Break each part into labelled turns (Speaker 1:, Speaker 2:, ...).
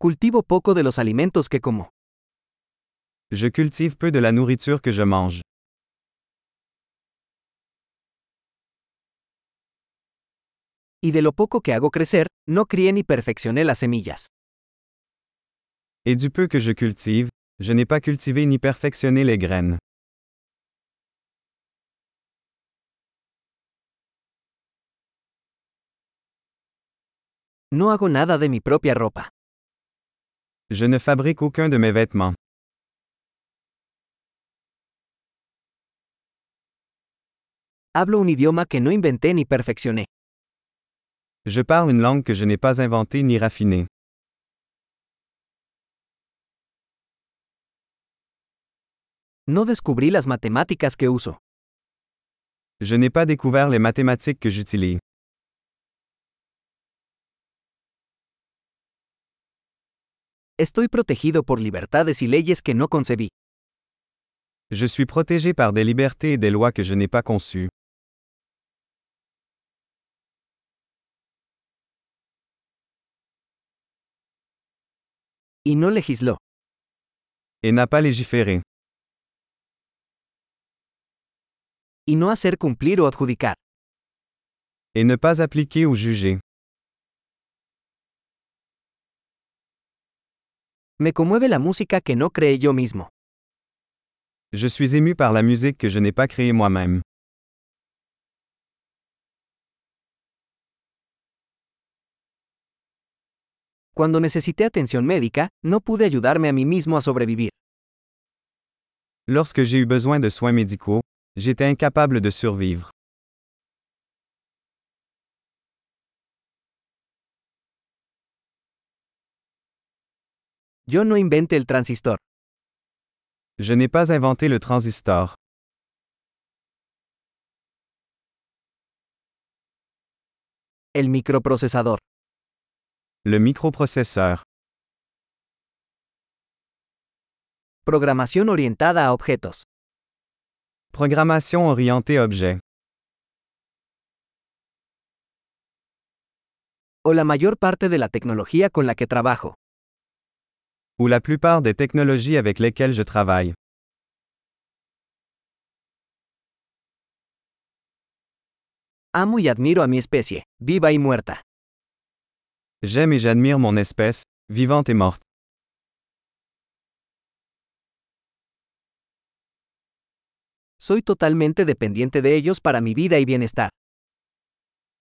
Speaker 1: Cultivo poco de los alimentos que como.
Speaker 2: Je cultive peu de la nourriture que je mange.
Speaker 1: Y de lo poco que hago crecer, no crié ni perfeccioné las semillas.
Speaker 2: Et du peu que je cultive, je n'ai pas cultivé ni perfectionné les graines.
Speaker 1: No hago nada de mi propia ropa.
Speaker 2: Je ne fabrique aucun de mes vêtements.
Speaker 1: Hablo un idioma que no inventé ni perfeccioné.
Speaker 2: Je parle une langue que je n'ai pas inventée ni raffinée.
Speaker 1: No descubrí las matemáticas que uso.
Speaker 2: Je n'ai pas découvert les mathématiques que j'utilise.
Speaker 1: Estoy protegido por libertades y leyes que no concebí.
Speaker 2: Je suis protégé par des libertés et des lois que je n'ai pas conçues.
Speaker 1: Y no legisló.
Speaker 2: Et n'a pas légiféré.
Speaker 1: Y no hacer cumplir o adjudicar.
Speaker 2: Et ne pas appliquer ou juger.
Speaker 1: Me conmueve la música que no creé yo mismo.
Speaker 2: Je suis ému par la musique que je n'ai pas créée moi-même.
Speaker 1: Cuando necesité atención médica, no pude ayudarme a mí mismo a sobrevivir.
Speaker 2: Lorsque j'ai eu besoin de soins médicaux, j'étais incapable de survivre.
Speaker 1: Yo no inventé el transistor.
Speaker 2: Je n'ai pas inventé le transistor.
Speaker 1: El microprocesador.
Speaker 2: Le microprocesseur.
Speaker 1: Programación orientada a objetos.
Speaker 2: Programmation orientée objet.
Speaker 1: O la mayor parte de la tecnología con la que trabajo.
Speaker 2: Ou la plupart des technologies avec lesquelles je travaille.
Speaker 1: Amo y admiro a mi especie, viva y muerta.
Speaker 2: J'aime et j'admire mon espèce, vivante et morte.
Speaker 1: Soy totalmente dependiente de ellos para mi vida y bienestar.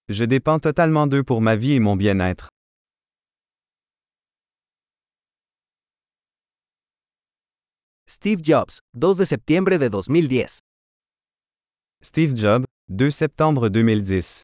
Speaker 2: Je dépends totalement d'eux pour ma vie et mon bien-être.
Speaker 1: Steve Jobs, 2 de septiembre de 2010.
Speaker 2: Steve Jobs, 2 septembre 2010.